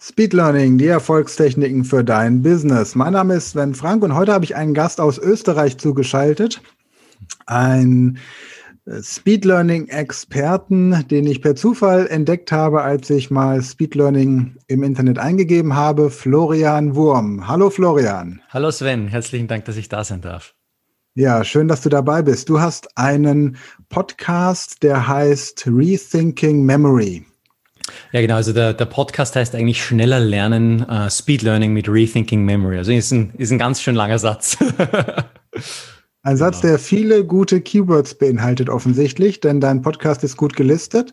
Speed Learning, die Erfolgstechniken für dein Business. Mein Name ist Sven Frank und heute habe ich einen Gast aus Österreich zugeschaltet. Ein äh, Speed Learning Experten, den ich per Zufall entdeckt habe, als ich mal Speed Learning im Internet eingegeben habe, Florian Wurm. Hallo Florian. Hallo Sven, herzlichen Dank, dass ich da sein darf. Ja, schön, dass du dabei bist. Du hast einen Podcast, der heißt Rethinking Memory. Ja, genau. Also der, der Podcast heißt eigentlich schneller lernen, uh, Speed Learning mit Rethinking Memory. Also ist ein, ist ein ganz schön langer Satz. ein Satz, genau. der viele gute Keywords beinhaltet offensichtlich, denn dein Podcast ist gut gelistet.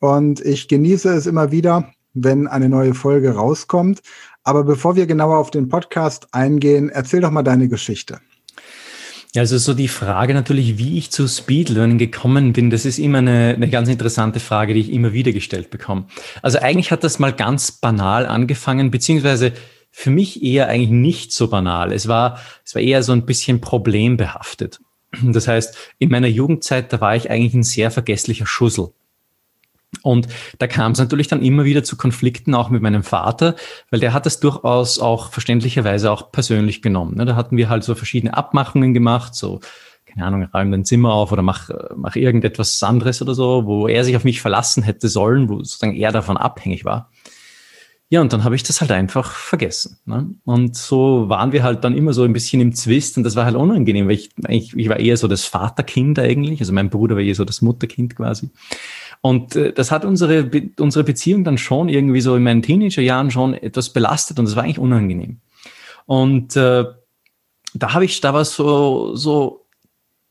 Und ich genieße es immer wieder, wenn eine neue Folge rauskommt. Aber bevor wir genauer auf den Podcast eingehen, erzähl doch mal deine Geschichte. Ja, also so die Frage natürlich, wie ich zu Speed Learning gekommen bin, das ist immer eine, eine ganz interessante Frage, die ich immer wieder gestellt bekomme. Also eigentlich hat das mal ganz banal angefangen, beziehungsweise für mich eher eigentlich nicht so banal. Es war, es war eher so ein bisschen problembehaftet. Das heißt, in meiner Jugendzeit, da war ich eigentlich ein sehr vergesslicher Schussel. Und da kam es natürlich dann immer wieder zu Konflikten, auch mit meinem Vater, weil der hat das durchaus auch verständlicherweise auch persönlich genommen. Ne? Da hatten wir halt so verschiedene Abmachungen gemacht, so, keine Ahnung, räum dein Zimmer auf oder mach, mach irgendetwas anderes oder so, wo er sich auf mich verlassen hätte sollen, wo sozusagen er davon abhängig war. Ja, und dann habe ich das halt einfach vergessen. Ne? Und so waren wir halt dann immer so ein bisschen im Zwist und das war halt unangenehm, weil ich, ich, ich war eher so das Vaterkind eigentlich, also mein Bruder war eher so das Mutterkind quasi. Und äh, das hat unsere, unsere Beziehung dann schon irgendwie so in meinen Teenagerjahren schon etwas belastet und das war eigentlich unangenehm. Und äh, da habe ich, da war so, so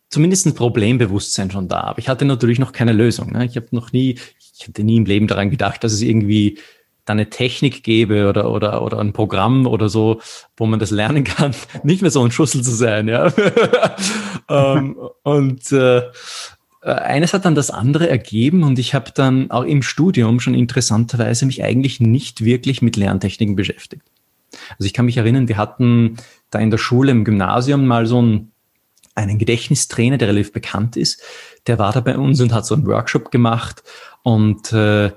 zumindest ein Problembewusstsein schon da. Aber ich hatte natürlich noch keine Lösung. Ne? Ich habe noch nie, ich hätte nie im Leben daran gedacht, dass es irgendwie da eine Technik gäbe oder, oder, oder ein Programm oder so, wo man das lernen kann, nicht mehr so ein Schussel zu sein. Ja? ähm, und äh, eines hat dann das andere ergeben und ich habe dann auch im Studium schon interessanterweise mich eigentlich nicht wirklich mit Lerntechniken beschäftigt. Also ich kann mich erinnern, wir hatten da in der Schule im Gymnasium mal so einen, einen Gedächtnistrainer, der relativ bekannt ist. Der war da bei uns und hat so einen Workshop gemacht und äh,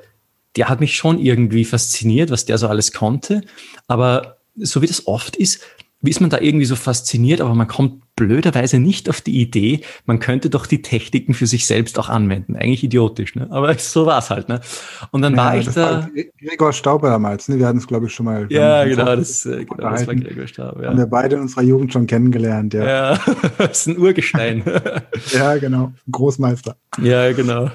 der hat mich schon irgendwie fasziniert, was der so alles konnte. Aber so wie das oft ist, wie ist man da irgendwie so fasziniert, aber man kommt blöderweise nicht auf die Idee, man könnte doch die Techniken für sich selbst auch anwenden. Eigentlich idiotisch, ne? Aber so war's halt, ne? Und dann ja, war ich da. War Gregor Stauber damals, ne? Wir hatten es, glaube ich, schon mal. Ja, genau, das, äh, genau das war Gregor Stauber. Ja. Haben wir beide in unserer Jugend schon kennengelernt, ja. Ja, das ist ein Urgestein. ja, genau. Großmeister. Ja, genau.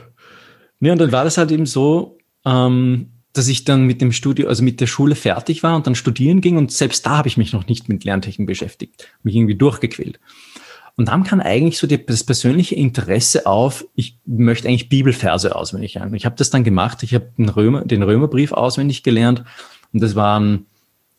Ja, und dann war das halt eben so, ähm, dass ich dann mit dem Studio, also mit der Schule fertig war und dann studieren ging und selbst da habe ich mich noch nicht mit Lerntechnik beschäftigt, mich irgendwie durchgequält. Und dann kam eigentlich so das persönliche Interesse auf, ich möchte eigentlich Bibelverse auswendig lernen. Ich habe das dann gemacht, ich habe den, Römer, den Römerbrief auswendig gelernt und das waren,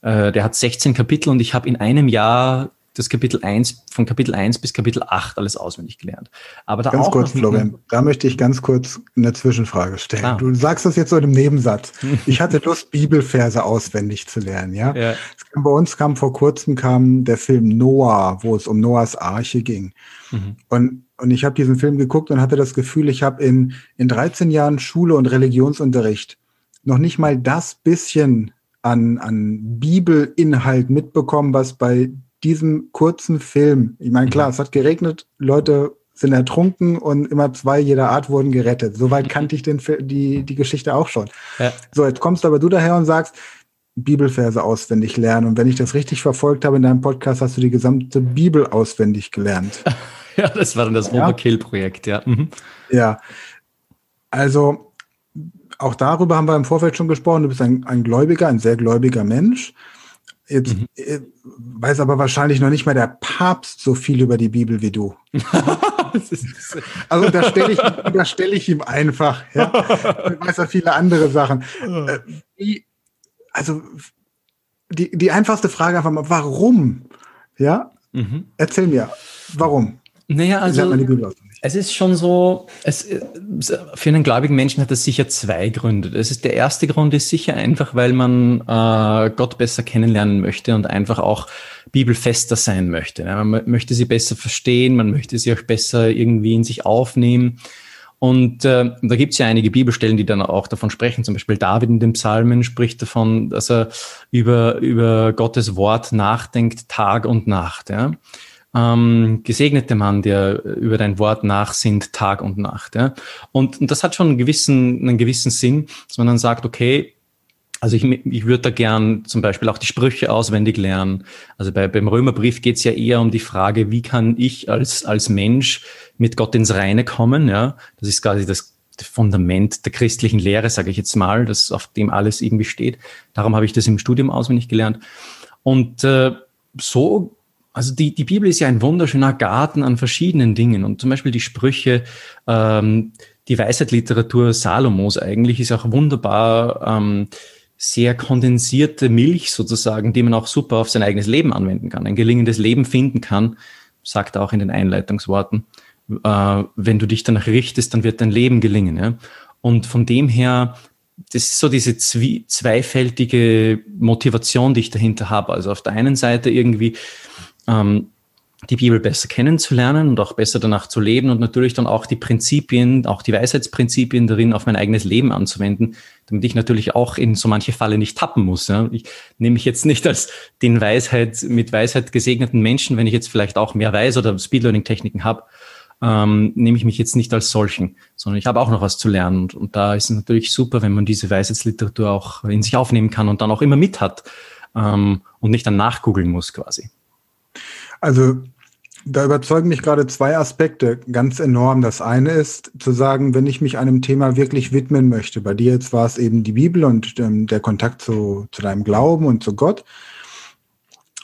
äh, der hat 16 Kapitel und ich habe in einem Jahr das Kapitel 1, von Kapitel 1 bis Kapitel 8 alles auswendig gelernt. Aber da ganz kurz, Florian, da möchte ich ganz kurz eine Zwischenfrage stellen. Ah. Du sagst das jetzt so in einem Nebensatz. Ich hatte Lust, Bibelverse auswendig zu lernen, ja. ja. Kam, bei uns kam vor kurzem kam der Film Noah, wo es um Noahs Arche ging. Mhm. Und und ich habe diesen Film geguckt und hatte das Gefühl, ich habe in, in 13 Jahren Schule und Religionsunterricht noch nicht mal das bisschen an, an Bibelinhalt mitbekommen, was bei diesem kurzen Film, ich meine, klar, mhm. es hat geregnet, Leute sind ertrunken und immer zwei jeder Art wurden gerettet. Soweit kannte ich den, die, die Geschichte auch schon. Ja. So, jetzt kommst aber du daher und sagst, Bibelverse auswendig lernen. Und wenn ich das richtig verfolgt habe in deinem Podcast, hast du die gesamte Bibel auswendig gelernt. ja, das war dann das ja? Overkill-Projekt, ja. Mhm. Ja. Also, auch darüber haben wir im Vorfeld schon gesprochen. Du bist ein, ein Gläubiger, ein sehr gläubiger Mensch. Jetzt mhm. Äh, weiß aber wahrscheinlich noch nicht mal der Papst so viel über die Bibel wie du. also da stelle ich, da stelle ich ihm einfach. Ja, ich weiß ja viele andere Sachen. Äh, wie, also die, die einfachste Frage einfach mal, warum? Ja, mhm. erzähl mir, warum? Naja, also es ist schon so, es, für einen gläubigen Menschen hat das sicher zwei Gründe. Das ist, der erste Grund ist sicher einfach, weil man äh, Gott besser kennenlernen möchte und einfach auch bibelfester sein möchte. Man möchte sie besser verstehen, man möchte sie auch besser irgendwie in sich aufnehmen. Und äh, da gibt es ja einige Bibelstellen, die dann auch davon sprechen. Zum Beispiel David in den Psalmen spricht davon, dass er über, über Gottes Wort nachdenkt, Tag und Nacht. Ja? Ähm, gesegnete Mann, der über dein Wort nachsinnt, Tag und Nacht. Ja? Und, und das hat schon einen gewissen, einen gewissen Sinn, dass man dann sagt, okay, also ich, ich würde da gern zum Beispiel auch die Sprüche auswendig lernen. Also bei, beim Römerbrief geht es ja eher um die Frage, wie kann ich als, als Mensch mit Gott ins Reine kommen? Ja, das ist quasi das Fundament der christlichen Lehre, sage ich jetzt mal, das auf dem alles irgendwie steht. Darum habe ich das im Studium auswendig gelernt. Und äh, so, also die, die Bibel ist ja ein wunderschöner Garten an verschiedenen Dingen. Und zum Beispiel die Sprüche, ähm, die Weisheitsliteratur Salomos eigentlich ist auch wunderbar. Ähm, sehr kondensierte Milch sozusagen, die man auch super auf sein eigenes Leben anwenden kann, ein gelingendes Leben finden kann, sagt er auch in den Einleitungsworten. Äh, wenn du dich danach richtest, dann wird dein Leben gelingen. Ja? Und von dem her, das ist so diese zweifältige Motivation, die ich dahinter habe. Also auf der einen Seite irgendwie ähm, die Bibel besser kennenzulernen und auch besser danach zu leben und natürlich dann auch die Prinzipien, auch die Weisheitsprinzipien darin auf mein eigenes Leben anzuwenden, damit ich natürlich auch in so manche Falle nicht tappen muss. Ja. Ich nehme mich jetzt nicht als den Weisheit, mit Weisheit gesegneten Menschen, wenn ich jetzt vielleicht auch mehr weiß oder Speedlearning-Techniken habe, ähm, nehme ich mich jetzt nicht als solchen, sondern ich habe auch noch was zu lernen. Und, und da ist es natürlich super, wenn man diese Weisheitsliteratur auch in sich aufnehmen kann und dann auch immer mit hat ähm, und nicht dann nachgoogeln muss quasi. Also da überzeugen mich gerade zwei Aspekte ganz enorm. Das eine ist zu sagen, wenn ich mich einem Thema wirklich widmen möchte. Bei dir jetzt war es eben die Bibel und ähm, der Kontakt zu, zu deinem Glauben und zu Gott.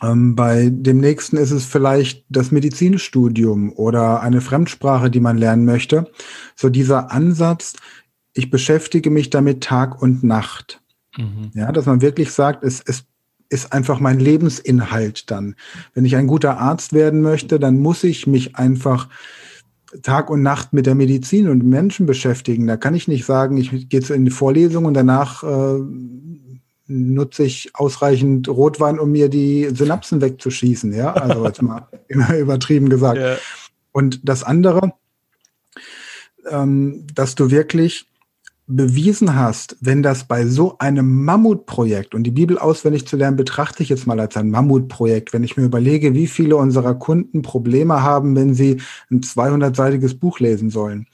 Ähm, bei dem nächsten ist es vielleicht das Medizinstudium oder eine Fremdsprache, die man lernen möchte. So dieser Ansatz, ich beschäftige mich damit Tag und Nacht. Mhm. Ja, dass man wirklich sagt, es, es ist einfach mein Lebensinhalt dann. Wenn ich ein guter Arzt werden möchte, dann muss ich mich einfach Tag und Nacht mit der Medizin und Menschen beschäftigen. Da kann ich nicht sagen, ich gehe in die Vorlesung und danach äh, nutze ich ausreichend Rotwein, um mir die Synapsen wegzuschießen. Ja, also jetzt mal immer übertrieben gesagt. Ja. Und das andere, ähm, dass du wirklich bewiesen hast, wenn das bei so einem Mammutprojekt, und die Bibel auswendig zu lernen, betrachte ich jetzt mal als ein Mammutprojekt, wenn ich mir überlege, wie viele unserer Kunden Probleme haben, wenn sie ein 200-seitiges Buch lesen sollen.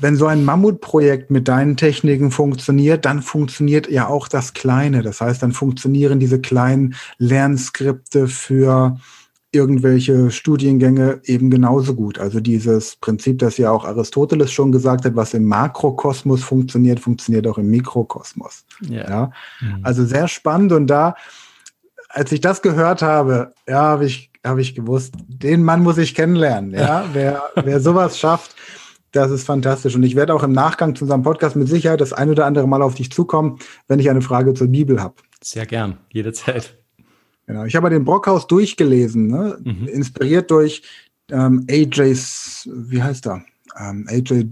Wenn so ein Mammutprojekt mit deinen Techniken funktioniert, dann funktioniert ja auch das Kleine. Das heißt, dann funktionieren diese kleinen Lernskripte für irgendwelche Studiengänge eben genauso gut. Also dieses Prinzip, das ja auch Aristoteles schon gesagt hat, was im Makrokosmos funktioniert, funktioniert auch im Mikrokosmos. Ja. ja? Mhm. Also sehr spannend und da, als ich das gehört habe, ja, habe ich, habe ich gewusst, den Mann muss ich kennenlernen. Ja, wer, wer sowas schafft, das ist fantastisch. Und ich werde auch im Nachgang zu unserem Podcast mit Sicherheit das ein oder andere Mal auf dich zukommen, wenn ich eine Frage zur Bibel habe. Sehr gern, jederzeit. Genau. Ich habe den Brockhaus durchgelesen, ne? Mhm. inspiriert durch ähm, AJ's, wie heißt er? Ähm, AJ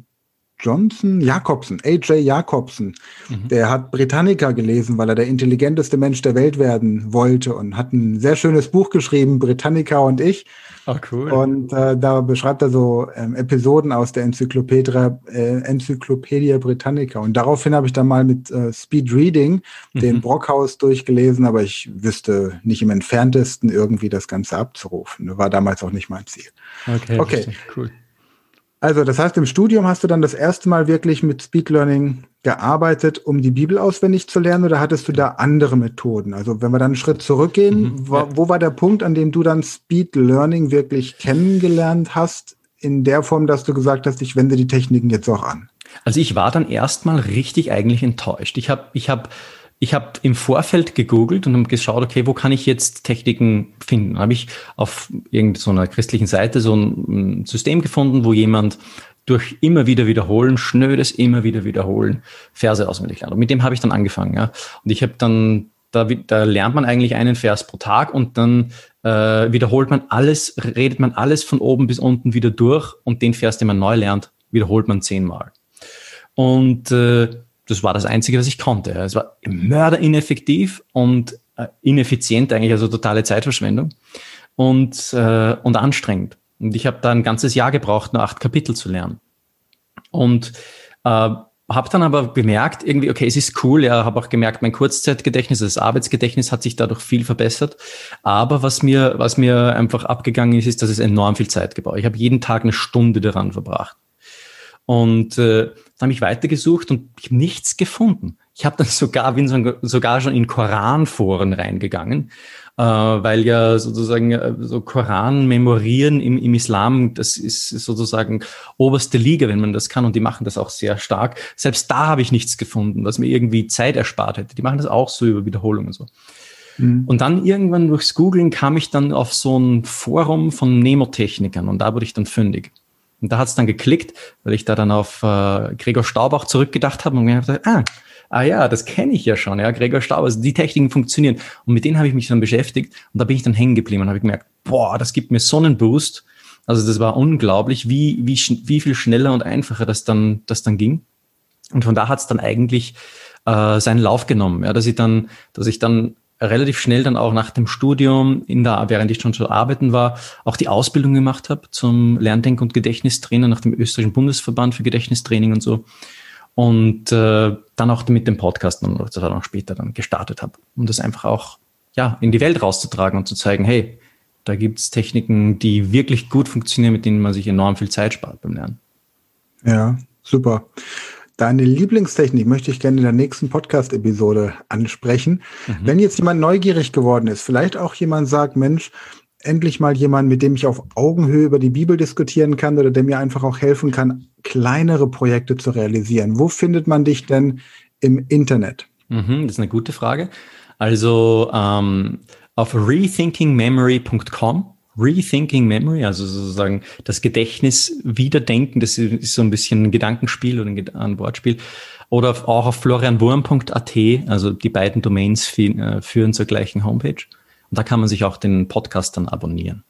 Johnson, Jakobsen, AJ Jakobsen. Mhm. Der hat Britannica gelesen, weil er der intelligenteste Mensch der Welt werden wollte und hat ein sehr schönes Buch geschrieben, Britannica und ich. Ach, cool. Und äh, da beschreibt er so ähm, Episoden aus der Enzyklopädie, äh, Enzyklopädie Britannica. Und daraufhin habe ich dann mal mit äh, Speed Reading mhm. den Brockhaus durchgelesen, aber ich wüsste nicht im entferntesten irgendwie das Ganze abzurufen. War damals auch nicht mein Ziel. Okay, okay. cool. Also, das heißt, im Studium hast du dann das erste Mal wirklich mit Speed Learning gearbeitet, um die Bibel auswendig zu lernen, oder hattest du da andere Methoden? Also, wenn wir dann einen Schritt zurückgehen, mhm, wo, wo war der Punkt, an dem du dann Speed Learning wirklich kennengelernt hast, in der Form, dass du gesagt hast, ich wende die Techniken jetzt auch an? Also, ich war dann erstmal richtig eigentlich enttäuscht. Ich habe, ich habe, ich habe im Vorfeld gegoogelt und habe geschaut, okay, wo kann ich jetzt Techniken finden? Habe ich auf irgendeiner christlichen Seite so ein System gefunden, wo jemand durch immer wieder wiederholen, schnödes immer wieder wiederholen, Verse auswendig lernt. Und mit dem habe ich dann angefangen. Ja. Und ich habe dann, da, da lernt man eigentlich einen Vers pro Tag und dann äh, wiederholt man alles, redet man alles von oben bis unten wieder durch und den Vers, den man neu lernt, wiederholt man zehnmal. Und äh, das war das Einzige, was ich konnte. Es war mörderineffektiv und äh, ineffizient eigentlich, also totale Zeitverschwendung und, äh, und anstrengend. Und ich habe da ein ganzes Jahr gebraucht, nur acht Kapitel zu lernen. Und äh, habe dann aber bemerkt, irgendwie, okay, es ist cool, ja, habe auch gemerkt, mein Kurzzeitgedächtnis, das Arbeitsgedächtnis hat sich dadurch viel verbessert. Aber was mir, was mir einfach abgegangen ist, ist, dass es enorm viel Zeit gebraucht. Ich habe jeden Tag eine Stunde daran verbracht. Und äh, dann habe ich weitergesucht und ich habe nichts gefunden. Ich habe dann sogar, bin sogar schon in Koranforen reingegangen äh, weil ja sozusagen äh, so Koran memorieren im, im Islam, das ist sozusagen oberste Liga, wenn man das kann und die machen das auch sehr stark. Selbst da habe ich nichts gefunden, was mir irgendwie Zeit erspart hätte. Die machen das auch so über Wiederholungen so. Mhm. Und dann irgendwann durchs Googlen kam ich dann auf so ein Forum von Nemotechnikern und da wurde ich dann fündig. Und da hat es dann geklickt, weil ich da dann auf äh, Gregor Staubach zurückgedacht habe und mir gedacht, ah, ah ja, das kenne ich ja schon, ja, Gregor Staub, also die Techniken funktionieren. Und mit denen habe ich mich dann beschäftigt und da bin ich dann hängen geblieben und habe gemerkt, boah, das gibt mir so einen Boost. Also das war unglaublich, wie, wie, wie viel schneller und einfacher das dann, das dann ging. Und von da hat es dann eigentlich äh, seinen Lauf genommen, ja, dass ich dann, dass ich dann relativ schnell dann auch nach dem Studium, in der, während ich schon zu arbeiten war, auch die Ausbildung gemacht habe zum Lerndenk- und Gedächtnistrainer nach dem österreichischen Bundesverband für Gedächtnistraining und so und äh, dann auch mit dem Podcast dann noch später dann gestartet habe, um das einfach auch ja in die Welt rauszutragen und zu zeigen, hey, da gibt's Techniken, die wirklich gut funktionieren, mit denen man sich enorm viel Zeit spart beim Lernen. Ja, super. Deine Lieblingstechnik möchte ich gerne in der nächsten Podcast-Episode ansprechen. Mhm. Wenn jetzt jemand neugierig geworden ist, vielleicht auch jemand sagt, Mensch, endlich mal jemand, mit dem ich auf Augenhöhe über die Bibel diskutieren kann oder der mir einfach auch helfen kann, kleinere Projekte zu realisieren. Wo findet man dich denn im Internet? Mhm, das ist eine gute Frage. Also ähm, auf rethinkingmemory.com Rethinking Memory, also sozusagen das Gedächtnis wiederdenken, das ist so ein bisschen ein Gedankenspiel oder ein Wortspiel. Oder auch auf florianwurm.at, also die beiden Domains äh, führen zur gleichen Homepage. Und da kann man sich auch den Podcast dann abonnieren.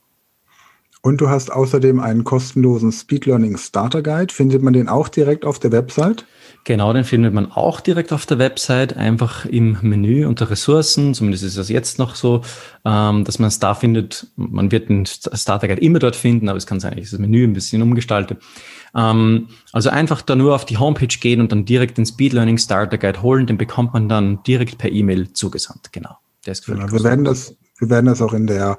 Und du hast außerdem einen kostenlosen Speed Learning Starter Guide. Findet man den auch direkt auf der Website? Genau, den findet man auch direkt auf der Website, einfach im Menü unter Ressourcen. Zumindest ist das jetzt noch so, ähm, dass man es da findet. Man wird den Starter Guide immer dort finden, aber es kann sein, dass ich das Menü ein bisschen umgestalte. Ähm, also einfach da nur auf die Homepage gehen und dann direkt den Speed Learning Starter Guide holen. Den bekommt man dann direkt per E-Mail zugesandt. Genau. Der ist genau, wir werden das wir werden das auch in der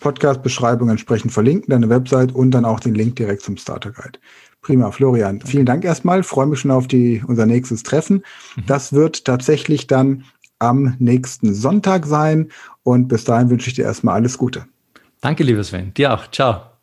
Podcast-Beschreibung entsprechend verlinken, deine Website und dann auch den Link direkt zum Starter Guide. Prima, Florian. Vielen Dank erstmal. Freue mich schon auf die, unser nächstes Treffen. Mhm. Das wird tatsächlich dann am nächsten Sonntag sein. Und bis dahin wünsche ich dir erstmal alles Gute. Danke, lieber Sven. Dir auch. Ciao.